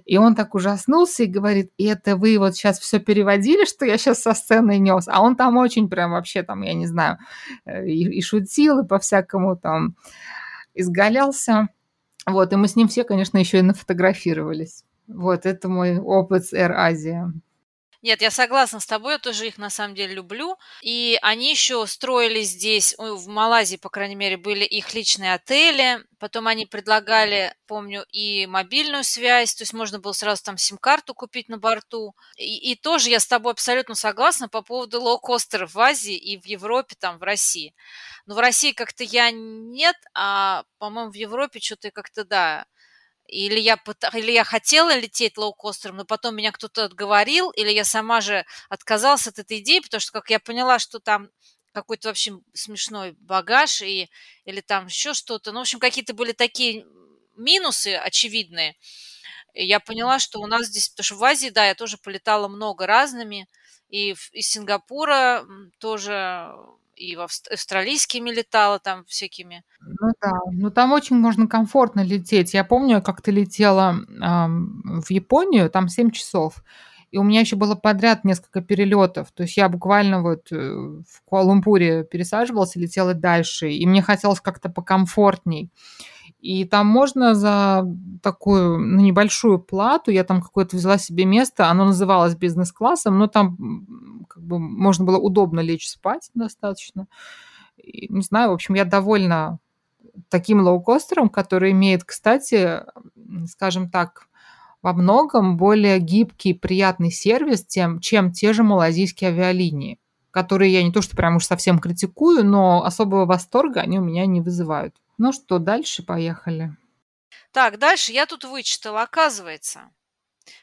И он так ужаснулся и говорит, и это вы вот сейчас все переводили, что я сейчас со сцены нес? А он там очень прям вообще там, я не знаю, э, и, и шутил, и по-всякому там изгалялся. Вот, и мы с ним все, конечно, еще и нафотографировались. Вот, это мой опыт с Air Asia. Нет, я согласна с тобой, я тоже их на самом деле люблю. И они еще строили здесь, в Малайзии, по крайней мере, были их личные отели. Потом они предлагали, помню, и мобильную связь, то есть можно было сразу там сим-карту купить на борту. И, и тоже я с тобой абсолютно согласна по поводу лоукостеров в Азии и в Европе, там, в России. Но в России как-то я нет, а, по-моему, в Европе что-то как-то, да, или я, или я хотела лететь лоукостером, но потом меня кто-то отговорил, или я сама же отказалась от этой идеи, потому что, как я поняла, что там какой-то вообще смешной багаж и, или там еще что-то. Ну, в общем, какие-то были такие минусы очевидные. И я поняла, что у нас здесь, потому что в Азии, да, я тоже полетала много разными, и из Сингапура тоже и в австралийскими летала там всякими. Ну да, ну там очень можно комфортно лететь. Я помню, как ты летела э, в Японию, там 7 часов. И у меня еще было подряд несколько перелетов. То есть я буквально вот э, в Куала-Лумпуре пересаживалась и летела дальше. И мне хотелось как-то покомфортней. И там можно за такую ну, небольшую плату, я там какое-то взяла себе место, оно называлось бизнес-классом, но там как бы можно было удобно лечь спать достаточно. И, не знаю, в общем, я довольна таким лоукостером, который имеет, кстати, скажем так, во многом более гибкий, приятный сервис, тем, чем те же малазийские авиалинии, которые я не то что прям уж совсем критикую, но особого восторга они у меня не вызывают. Ну что, дальше поехали. Так, дальше я тут вычитала. Оказывается,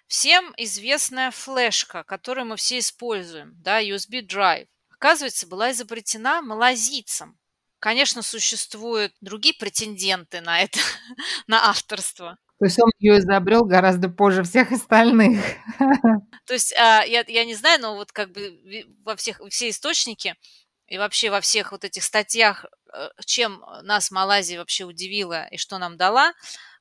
всем известная флешка, которую мы все используем, да, USB drive, оказывается, была изобретена малазийцем. Конечно, существуют другие претенденты на это, на авторство. То есть он ее изобрел гораздо позже всех остальных. То есть а, я, я не знаю, но вот как бы во всех все источники и вообще во всех вот этих статьях, чем нас Малайзия вообще удивила и что нам дала,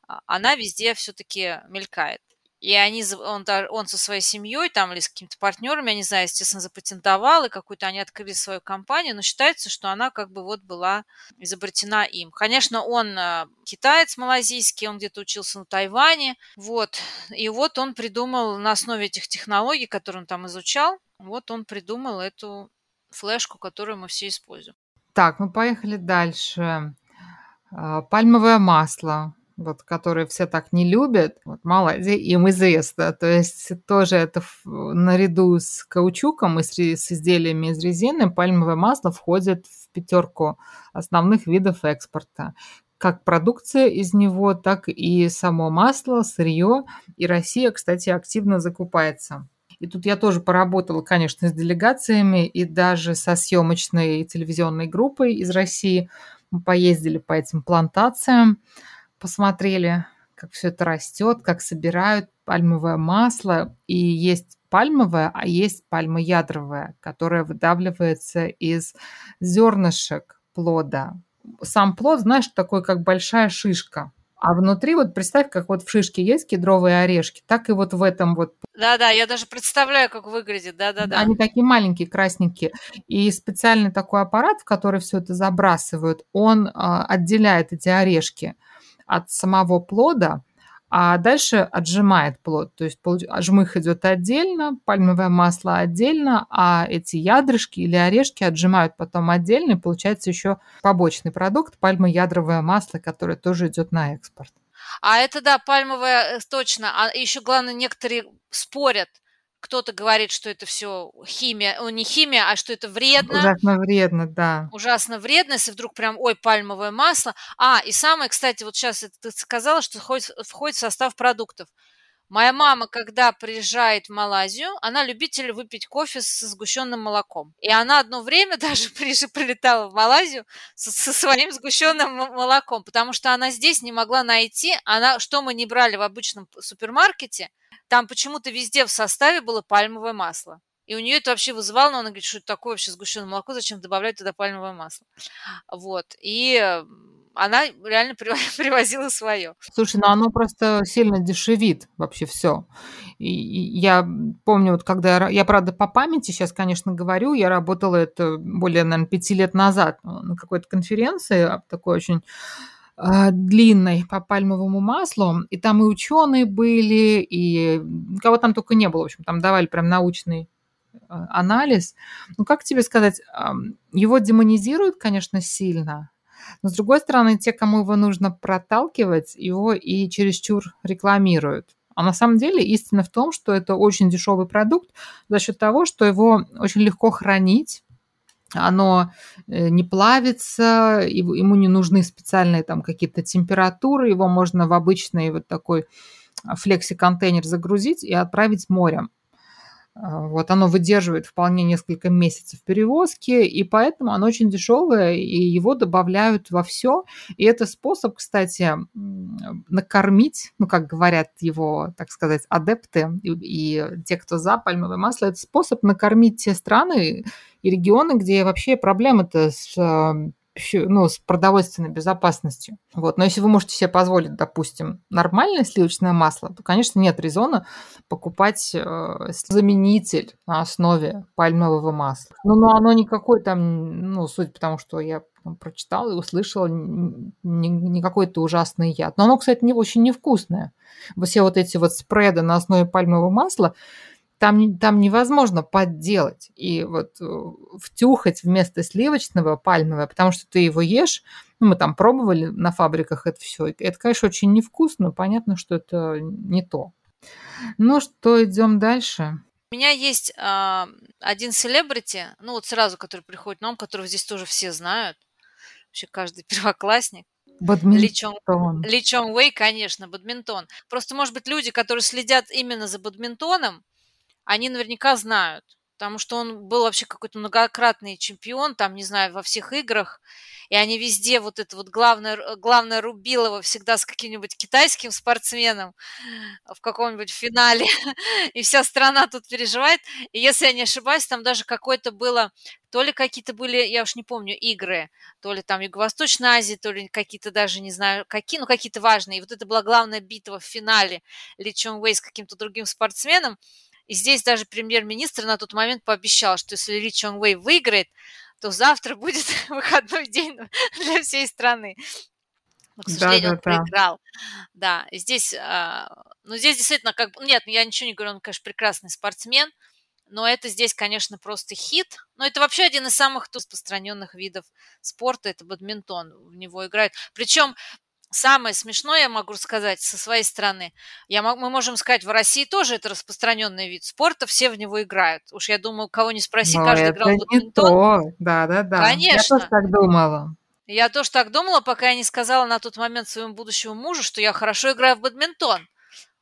а, она везде все-таки мелькает. И они, он, он со своей семьей там или с какими-то партнерами, я не знаю, естественно, запатентовал, и какую-то они открыли свою компанию, но считается, что она как бы вот была изобретена им. Конечно, он э, китаец малазийский, он где-то учился на Тайване, вот, и вот он придумал на основе этих технологий, которые он там изучал, вот он придумал эту флешку, которую мы все используем. Так, мы поехали дальше. А, пальмовое масло, вот, которое все так не любят, вот, мало им известно. То есть тоже это наряду с каучуком и с, с изделиями из резины пальмовое масло входит в пятерку основных видов экспорта как продукция из него, так и само масло, сырье. И Россия, кстати, активно закупается. И тут я тоже поработала, конечно, с делегациями и даже со съемочной телевизионной группой из России. Мы поездили по этим плантациям, посмотрели, как все это растет, как собирают пальмовое масло. И есть пальмовое, а есть пальмоядровое, которое выдавливается из зернышек плода. Сам плод, знаешь, такой как большая шишка. А внутри вот представь, как вот в шишке есть кедровые орешки, так и вот в этом вот. Да-да, я даже представляю, как выглядит, да-да-да. Они такие маленькие, красненькие. И специальный такой аппарат, в который все это забрасывают, он а, отделяет эти орешки от самого плода, а дальше отжимает плод. То есть жмых идет отдельно, пальмовое масло отдельно, а эти ядрышки или орешки отжимают потом отдельно, и получается еще побочный продукт, пальмоядровое масло, которое тоже идет на экспорт. А это да, пальмовое, э, точно. А еще главное, некоторые спорят, кто-то говорит, что это все химия, ну, не химия, а что это вредно. Ужасно вредно, да. Ужасно вредно, если вдруг прям, ой, пальмовое масло. А, и самое, кстати, вот сейчас ты сказала, что входит, входит в состав продуктов. Моя мама, когда приезжает в Малайзию, она любитель выпить кофе с сгущенным молоком. И она одно время даже прилетала в Малайзию со, со своим сгущенным молоком, потому что она здесь не могла найти, она, что мы не брали в обычном супермаркете – там почему-то везде в составе было пальмовое масло. И у нее это вообще вызывало, но она говорит, что это такое вообще сгущенное молоко, зачем добавлять туда пальмовое масло. Вот. И она реально привозила свое. Слушай, ну оно просто сильно дешевит вообще все. И я помню, вот когда я, правда, по памяти сейчас, конечно, говорю, я работала это более, наверное, пяти лет назад на какой-то конференции, а, такой очень э, длинной по пальмовому маслу, и там и ученые были, и кого там только не было, в общем, там давали прям научный а, анализ. Ну, как тебе сказать, его демонизируют, конечно, сильно, но, с другой стороны, те, кому его нужно проталкивать, его и чересчур рекламируют. А на самом деле истина в том, что это очень дешевый продукт за счет того, что его очень легко хранить, оно э, не плавится, ему не нужны специальные там какие-то температуры, его можно в обычный вот такой флекси-контейнер загрузить и отправить морем. А, вот оно выдерживает вполне несколько месяцев перевозки, и поэтому оно очень дешевое, и его добавляют во все. И это способ, кстати, накормить, ну, как говорят его, так сказать, адепты и, и те, кто за пальмовое масло, это способ накормить те страны и регионы, где вообще проблемы-то с ну, с продовольственной безопасностью. Вот. Но если вы можете себе позволить, допустим, нормальное сливочное масло, то, конечно, нет резона покупать э, заменитель на основе пальмового масла. Ну, но оно никакой там, ну, суть потому, что я прочитала и услышала, не, не какой-то ужасный яд. Но оно, кстати, не, очень невкусное. Все вот эти вот спреды на основе пальмового масла, там, там невозможно подделать и вот э, втюхать вместо сливочного пальмовое, потому что ты его ешь, ну, мы там пробовали на фабриках это все, это, конечно, очень невкусно, понятно, что это не то. Ну что, идем дальше. У меня есть э, один селебрити, ну вот сразу, который приходит на ум, которого здесь тоже все знают, вообще каждый первоклассник. Бадминтон. Ли Чон, Ли Чон Уэй, конечно, бадминтон. Просто, может быть, люди, которые следят именно за бадминтоном, они наверняка знают, потому что он был вообще какой-то многократный чемпион, там, не знаю, во всех играх, и они везде, вот это вот главное, главное Рубилова всегда с каким-нибудь китайским спортсменом в каком-нибудь финале, и вся страна тут переживает, и если я не ошибаюсь, там даже какое-то было, то ли какие-то были, я уж не помню, игры, то ли там Юго-Восточной Азии, то ли какие-то даже, не знаю, какие, ну какие-то важные, и вот это была главная битва в финале Ли Чон Вэй с каким-то другим спортсменом, и здесь даже премьер-министр на тот момент пообещал, что если Ли Чон Вэй выиграет, то завтра будет выходной день для всей страны. Но, к сожалению, да, да, он проиграл. Да, и здесь, а, ну, здесь действительно, как нет, я ничего не говорю, он, конечно, прекрасный спортсмен, но это здесь, конечно, просто хит. Но это вообще один из самых распространенных видов спорта, это бадминтон, в него играют. Причем Самое смешное, я могу сказать, со своей стороны, я, мы можем сказать, в России тоже это распространенный вид спорта, все в него играют. Уж я думаю, кого не спроси, Но каждый играл в бадминтон. Да, да, да. Конечно. Я тоже так думала. Я тоже так думала, пока я не сказала на тот момент своему будущему мужу, что я хорошо играю в бадминтон.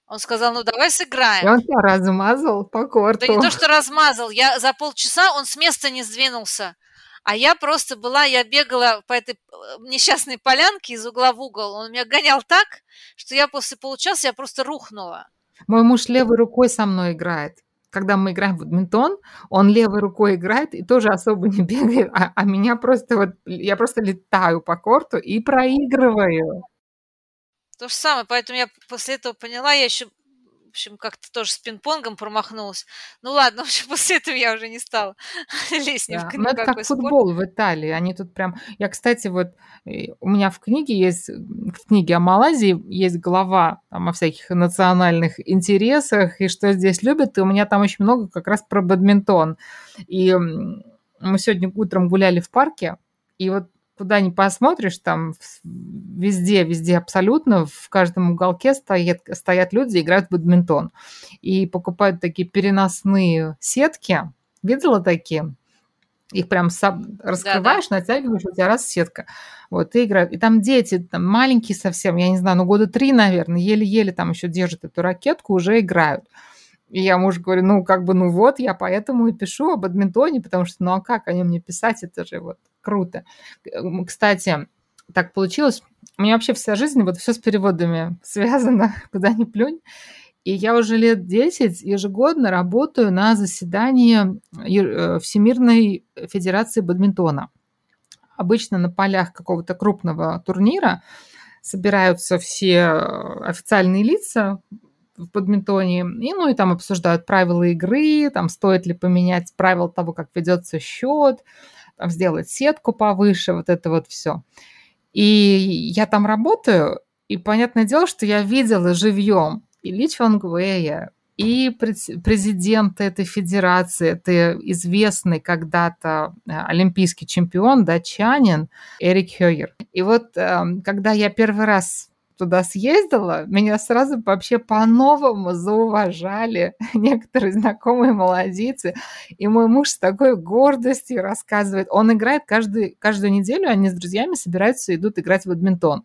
Он сказал, ну давай сыграем. И он тебя размазал по корту. Да не то, что размазал. Я за полчаса, он с места не сдвинулся. А я просто была, я бегала по этой э, несчастной полянке из угла в угол. Он меня гонял так, что я после получаса я просто рухнула. Мой муж левой рукой со мной играет. Когда мы играем в бадминтон, он левой рукой играет и тоже особо не бегает, а, а меня просто вот, я просто летаю по корту и проигрываю. То же самое, поэтому я после этого поняла, я еще общем, как-то тоже с пинг-понгом промахнулась. Ну ладно, в общем, после этого я уже не стала лезть ни да. в Ну, это как спорт. футбол в Италии. Они тут прям... Я, кстати, вот у меня в книге есть, в книге о Малайзии есть глава там, о всяких национальных интересах и что здесь любят, и у меня там очень много как раз про бадминтон. И мы сегодня утром гуляли в парке, и вот куда ни посмотришь, там везде, везде абсолютно, в каждом уголке стоят, стоят люди, играют в бадминтон. И покупают такие переносные сетки. Видела такие? Их прям сам раскрываешь, да, да. натягиваешь, у тебя раз сетка. Вот, и играют. И там дети, там маленькие совсем, я не знаю, ну года три, наверное, еле-еле там еще держат эту ракетку, уже играют. И я мужу говорю, ну, как бы, ну вот, я поэтому и пишу о бадминтоне, потому что, ну, а как о нем мне писать, это же вот круто. Кстати, так получилось, у меня вообще вся жизнь, вот все с переводами связано, куда ни плюнь. И я уже лет 10 ежегодно работаю на заседании э, Всемирной Федерации бадминтона. обычно на полях какого-то крупного турнира собираются все э, официальные лица в бадминтоне, и, ну и там обсуждают правила игры, там стоит ли поменять правила того, как ведется счет, сделать сетку повыше, вот это вот все. И я там работаю, и понятное дело, что я видела живьем и Ли Чонгвея, и президент этой федерации, это известный когда-то э, олимпийский чемпион, датчанин Эрик Хёйер. И вот эм, когда я первый раз туда съездила, меня сразу вообще по-новому зауважали некоторые знакомые молодицы. И мой муж с такой гордостью рассказывает. Он играет каждый, каждую неделю, они с друзьями собираются, идут играть в бадминтон.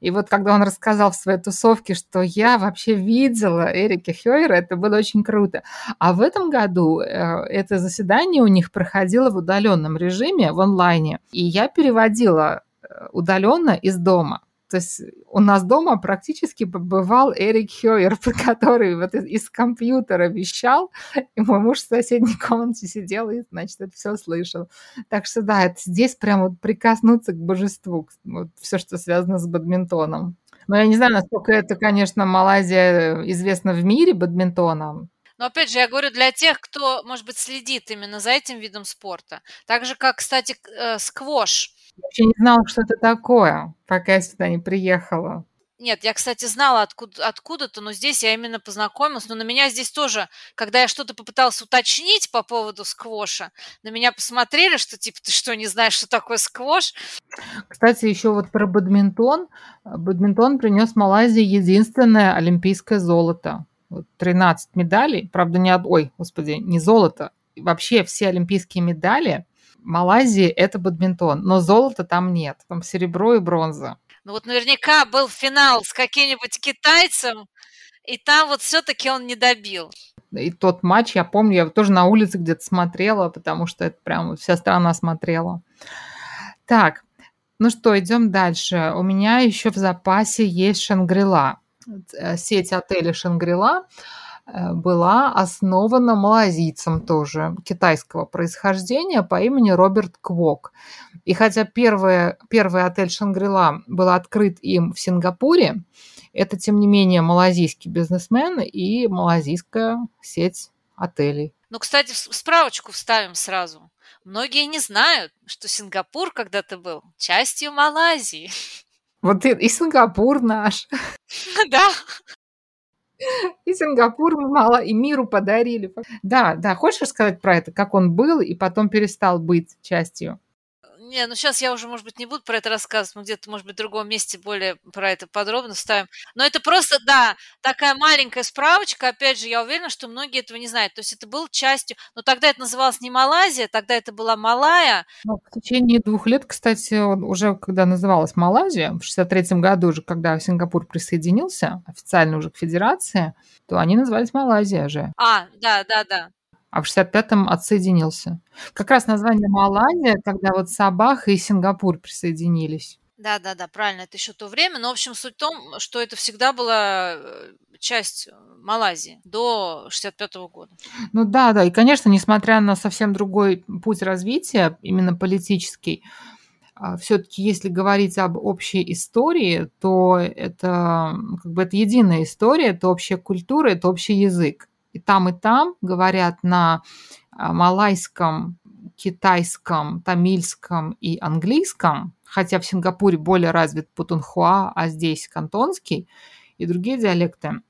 И вот когда он рассказал в своей тусовке, что я вообще видела Эрика Хёйера, это было очень круто. А в этом году э, это заседание у них проходило в удаленном режиме, в онлайне. И я переводила э, удаленно из дома. То есть у нас дома практически побывал Эрик Хёйер, который вот из, из компьютера вещал, и мой муж в соседней комнате сидел и, значит, это все слышал. Так что да, это здесь прямо вот прикоснуться к божеству, вот все, что связано с бадминтоном. Но я не знаю, насколько это, конечно, Малайзия известна в мире бадминтоном. Но опять же, я говорю для тех, кто, может быть, следит именно за этим видом спорта. Так же, как, кстати, э, сквош вообще не знала, что это такое, пока я сюда не приехала. Нет, я, кстати, знала откуда, откуда-то, но здесь я именно познакомилась. Но на меня здесь тоже, когда я что-то попыталась уточнить по поводу сквоша, на меня посмотрели, что типа ты что, не знаешь, что такое сквош? Кстати, еще вот про бадминтон. Бадминтон принес Малайзии единственное олимпийское золото. Вот 13 медалей, правда, не от... Ой, господи, не золото. Вообще все олимпийские медали Малайзии это бадминтон, но золота там нет, там серебро и бронза. Ну вот наверняка был финал с каким-нибудь китайцем, и там вот все-таки он не добил. И тот матч, я помню, я тоже на улице где-то смотрела, потому что это прям вся страна смотрела. Так, ну что, идем дальше. У меня еще в запасе есть Шангрила, э, сеть отелей Шангрила. Э, была основана малазийцем тоже китайского происхождения по имени Роберт Квок. И хотя первый, первый отель Шангрила был открыт им в Сингапуре, это, тем не менее, малазийский бизнесмен и малазийская сеть отелей. Ну, кстати, справочку вставим сразу. Многие не знают, что Сингапур когда-то был частью Малайзии. Вот и, и Сингапур наш. Да. И Сингапур мало, и миру подарили. Да, да, хочешь рассказать про это, как он был и потом перестал быть частью? Не, ну сейчас я уже, может быть, не буду про это рассказывать, мы где-то, может быть, в другом месте более про это подробно ставим. Но это просто, да, такая маленькая справочка. Опять же, я уверена, что многие этого не знают. То есть это был частью... Но тогда это называлось не Малайзия, тогда это была Малая. Ну, в течение двух лет, кстати, уже когда называлась Малайзия, в 63 году уже, когда Сингапур присоединился официально уже к федерации, то они назывались Малайзия же. А, да, да, да а в 65-м отсоединился. Как раз название Малайзия, когда вот Сабах и Сингапур присоединились. Да, да, да, правильно, это еще то время. Но, в общем, суть в том, что это всегда была э, часть Малайзии до 65 -го года. Ну да, да. И, конечно, несмотря на совсем другой путь развития, именно политический, а, все-таки, если говорить об общей истории, то это как бы это единая история, это общая культура, это общий язык и там, и там говорят на а, малайском, китайском, тамильском и английском, хотя в Сингапуре более развит путунхуа, а здесь кантонский и другие диалекты.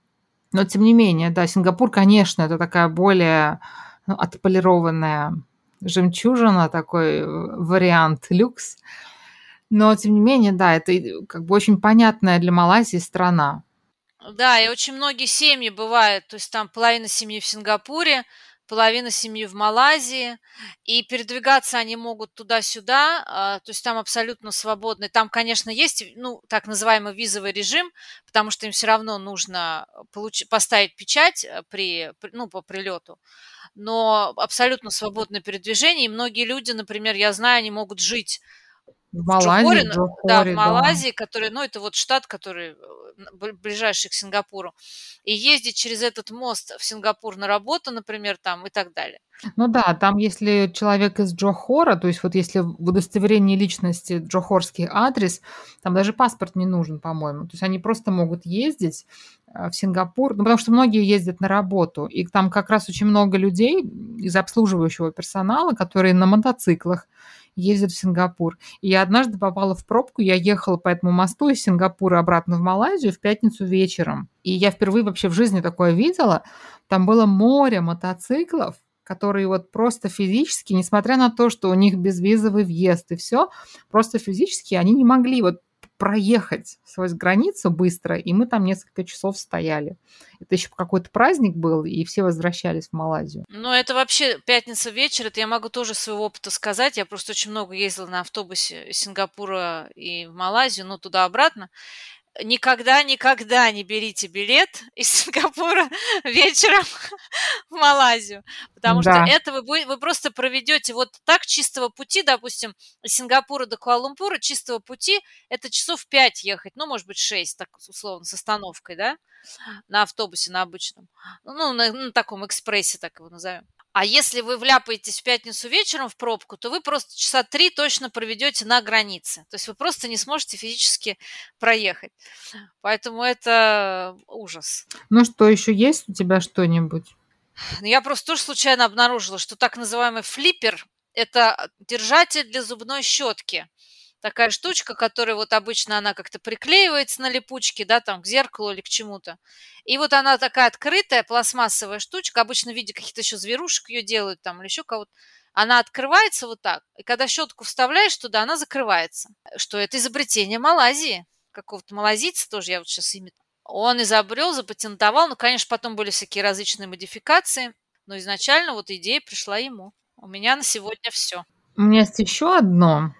Но тем не менее, да, Сингапур, конечно, это такая более ну, отполированная жемчужина, такой э, вариант люкс. Но, тем не менее, да, это как бы очень понятная для Малайзии страна. Да, и очень многие семьи бывают, то есть там половина семьи в Сингапуре, половина семьи в Малайзии, и передвигаться они могут туда-сюда, а, то есть там абсолютно свободно. Там, конечно, есть, ну, так называемый визовый режим, потому что им все равно нужно получ- поставить печать э, при, ну, по прилету, но абсолютно свободное передвижение, и многие люди, например, я знаю, они могут жить В Малайзии, в н да, в Джохоре, да. Малайзии, который, ну, это вот штат, который, э, ближайший к Сингапуру. И ездить через этот мост в Сингапур на работу, например, там и так далее. Ну да, там если человек из Джохора, то есть вот если в удостоверении личности джохорский адрес, там даже паспорт не нужен, по-моему. То есть они просто могут ездить, э, в Сингапур, ну, потому что многие ездят на работу, и там как раз очень много людей из обслуживающего персонала, которые на мотоциклах ездят в Сингапур. И я однажды попала в пробку, я ехала по этому мосту из Сингапура обратно в Малайзию в пятницу вечером. И я впервые вообще в жизни такое видела. Там было море мотоциклов, которые вот просто физически, несмотря на то, что у них безвизовый въезд и все, просто физически они не могли вот проехать сквозь границу быстро, и мы там несколько часов стояли. Это еще какой-то праздник был, и все возвращались в Малайзию. Ну, это вообще пятница вечер, это я могу тоже своего опыта сказать. Я просто очень много ездила на автобусе из Сингапура и в Малайзию, ну, туда-обратно. Никогда, никогда не берите билет из Сингапура вечером в Малайзию, потому что Да. это вы, вы просто проведете вот так чистого пути, допустим, из Сингапура до Куала-Лумпура чистого пути, это часов 5 ехать, ну, может быть, 6, так условно, с остановкой, да, на автобусе, на обычном, ну, на, на таком экспрессе, так его назовем. А если вы вляпаетесь в пятницу вечером в пробку, то вы просто часа три точно проведете на границе. То есть вы просто не сможете физически проехать. Поэтому это ужас. Ну что, еще есть у тебя что-нибудь? Но я просто тоже случайно обнаружила, что так называемый флиппер– это держатель для зубной щетки. Такая штучка, которая вот обычно она как-то приклеивается на липучке, да, там к зеркалу или к чему-то. И вот она такая открытая пластмассовая штучка, обычно в виде каких-то еще зверушек ее делают там или еще кого-то. Она открывается вот так, и когда щетку вставляешь туда, она закрывается. Что это изобретение Малайзии, какого-то малазийца тоже, я вот сейчас имя. Он изобрел, запатентовал, ну, конечно, потом были всякие различные модификации, но изначально вот идея пришла ему. У меня на сегодня все. У меня есть еще одно.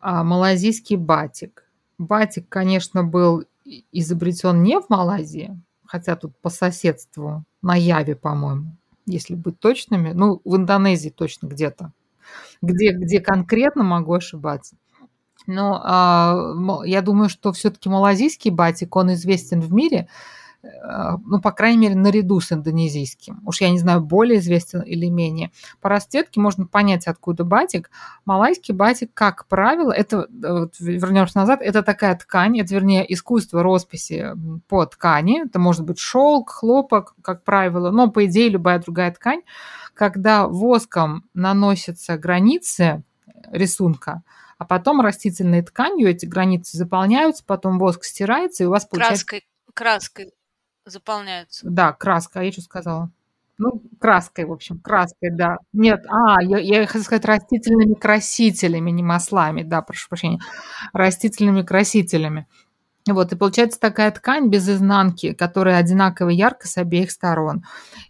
А, малазийский батик. Батик, конечно, был изобретен не в Малайзии, хотя тут по соседству, на Яве, по-моему, если быть точными. Ну, в Индонезии точно где-то. Где, где конкретно могу ошибаться. Но а, я думаю, что все-таки малазийский батик, он известен в мире, ну, по крайней мере, наряду с индонезийским. Уж я не знаю, более известен или менее. По расцветке можно понять, откуда батик. Малайский батик, как правило, это, э, вот вернемся назад, это такая ткань, это, вернее, искусство росписи по ткани. Это может быть шелк, хлопок, как правило, но, по идее, любая другая ткань. Когда воском наносятся границы рисунка, а потом растительной тканью эти границы заполняются, потом воск стирается, и у вас получается... Краской, краской заполняются. Да, краска, я что сказала? Ну, краской, в общем, краской, да. Нет, а, я, я хотела сказать растительными красителями, не маслами, да, прошу прощения, растительными красителями. Вот, и получается такая ткань без изнанки, которая одинаково ярко с обеих сторон.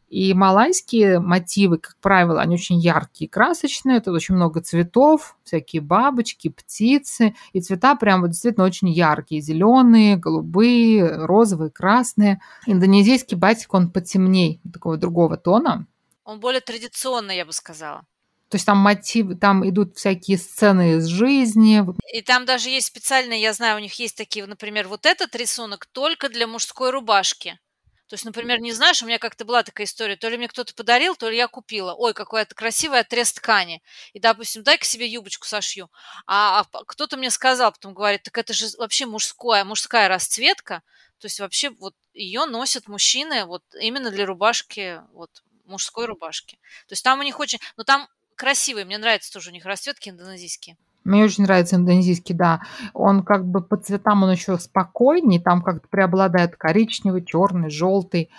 И малайские мотивы, как правило, они очень яркие, красочные. Тут очень много цветов, всякие бабочки, птицы. И цвета прям вот действительно очень яркие. Зеленые, голубые, розовые, красные. Индонезийский батик, он потемней, такого другого тона. Он более традиционный, я бы сказала. То есть там мотивы, там идут всякие сцены из жизни. И там даже есть специальные, я знаю, у них есть такие, например, вот этот рисунок только для мужской рубашки. То есть, например, не знаешь, у меня как-то была такая история, то ли мне кто-то подарил, то ли я купила. Ой, какой это красивый отрез ткани. И, допустим, дай-ка себе юбочку сошью. А, а кто-то мне сказал, потом говорит, так это же вообще мужская, мужская расцветка. То есть вообще вот ее носят мужчины вот именно для рубашки, вот мужской рубашки. То есть там у них очень... Ну там красивые, мне нравятся тоже у них расцветки индонезийские. Мне очень нравится индонезийский, да. Он как бы по цветам он еще спокойнее, там как-то преобладает коричневый, черный, желтый.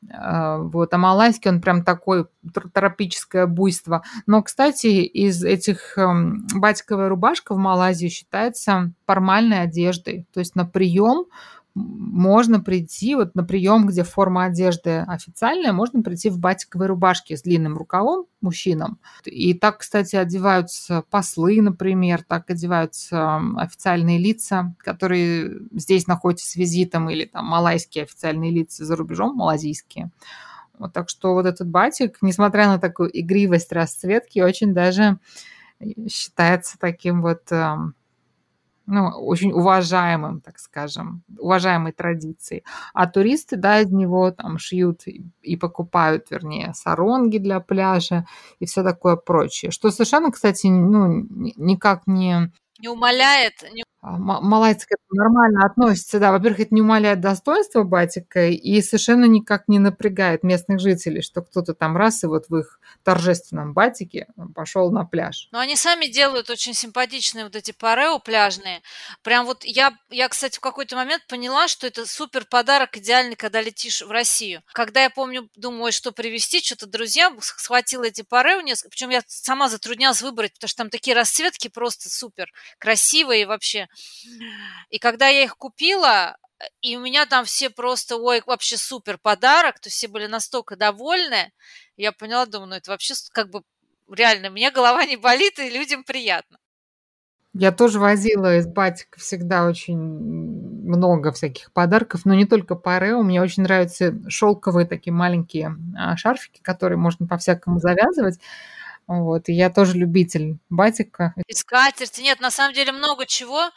Вот, а малайский он прям такой тропическое буйство. Но, кстати, из этих батиковая рубашка в Малайзии считается формальной одеждой. То есть на прием можно прийти, вот на прием, где форма одежды официальная, можно прийти в батиковой рубашке с длинным рукавом мужчинам. И так, кстати, одеваются послы, например, так одеваются официальные лица, которые здесь находятся с визитом, или там малайские официальные лица за рубежом, малазийские. Вот, так что вот этот батик, несмотря на такую игривость расцветки, очень даже считается таким вот ну, очень уважаемым, так скажем, уважаемой традицией. А туристы, да, из него там шьют и покупают, вернее, саронги для пляжа и все такое прочее. Что совершенно, кстати, ну, никак не не умаляет, не а, малайцы к этому нормально относятся, да. Во-первых, это не умаляет достоинства батика и совершенно никак не напрягает местных жителей, что кто-то там раз и вот в их торжественном батике пошел на пляж. Но они сами делают очень симпатичные вот эти парео пляжные. Прям вот я, я, кстати, в какой-то момент поняла, что это супер подарок идеальный, когда летишь в Россию. Когда я помню, думаю, что привезти, что-то друзьям схватила эти парео причем я сама затруднялась выбрать, потому что там такие расцветки просто супер красивые вообще. И когда я их купила, и у меня там все просто, ой, вообще супер подарок, то все были настолько довольны, я поняла, думаю, ну это вообще как бы реально, мне голова не болит, и людям приятно. Я тоже возила из батика всегда очень много всяких подарков, но не только парео. Мне очень нравятся шелковые такие маленькие а, шарфики, которые можно по-всякому завязывать. Вот, и я тоже любитель батика. И скатерти. Нет, на самом деле много чего.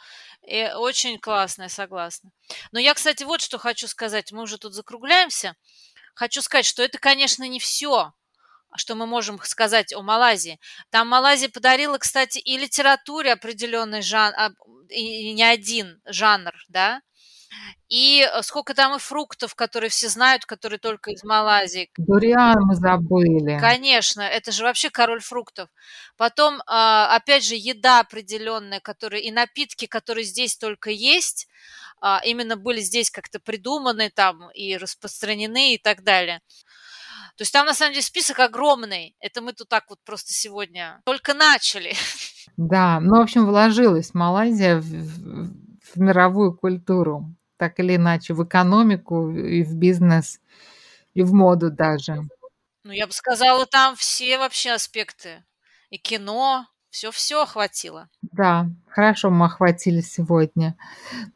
И очень классно, я согласна. Но я, кстати, вот что хочу сказать. Мы уже тут закругляемся. Хочу сказать, что это, конечно, не все, что мы можем сказать о Малайзии. Там Малайзия подарила, кстати, и литературе определенный жанр, а, и не один жанр, да, и э, сколько там и фруктов, которые все знают, которые только из Малайзии. Дуриан мы забыли. Конечно, это же вообще король фруктов. Потом, а, опять же, еда определенная, которая и напитки, которые здесь только есть, а, именно были здесь как-то придуманы там и распространены и так далее. То есть там на самом деле список огромный. Это мы тут так вот просто сегодня только начали. Да, ну, в общем, вложилась Малайзия в, в мировую культуру так или иначе, в экономику и в бизнес, и в моду даже. Ну, я бы сказала, там все вообще аспекты. И кино, все-все охватило. Да, хорошо мы охватили сегодня.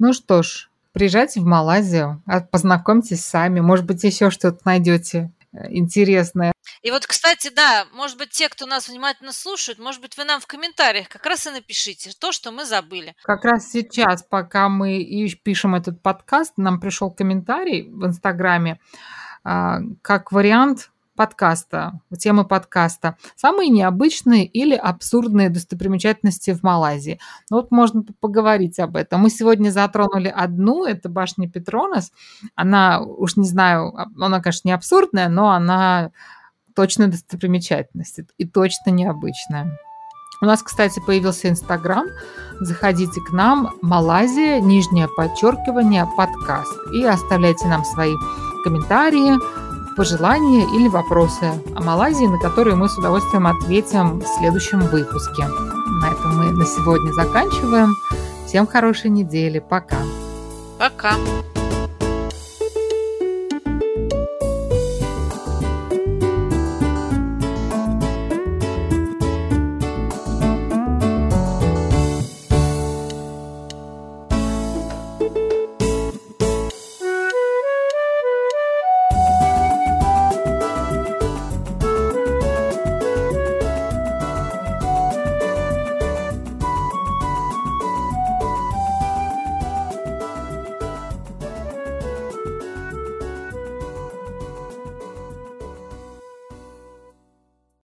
Ну что ж, приезжайте в Малайзию, а, познакомьтесь сами, может быть, еще что-то найдете интересное. И вот, кстати, да, может быть, те, кто нас внимательно слушают, может быть, вы нам в комментариях как раз и напишите то, что мы забыли. Как раз сейчас, пока мы пишем этот подкаст, нам пришел комментарий в Инстаграме, а, как вариант подкаста, темы подкаста. Самые необычные или абсурдные достопримечательности в Малайзии. Ну, вот можно поговорить об этом. Мы сегодня затронули одну, это башня Петронас. Она, уж не знаю, она, конечно, не абсурдная, но она точно достопримечательность и точно необычная. У нас, кстати, появился Инстаграм. Заходите к нам, Малайзия, нижнее подчеркивание, подкаст. И оставляйте нам свои комментарии, пожелания или вопросы о Малайзии, на которые мы с удовольствием ответим в следующем выпуске. На этом мы на сегодня заканчиваем. Всем хорошей недели. Пока. Пока.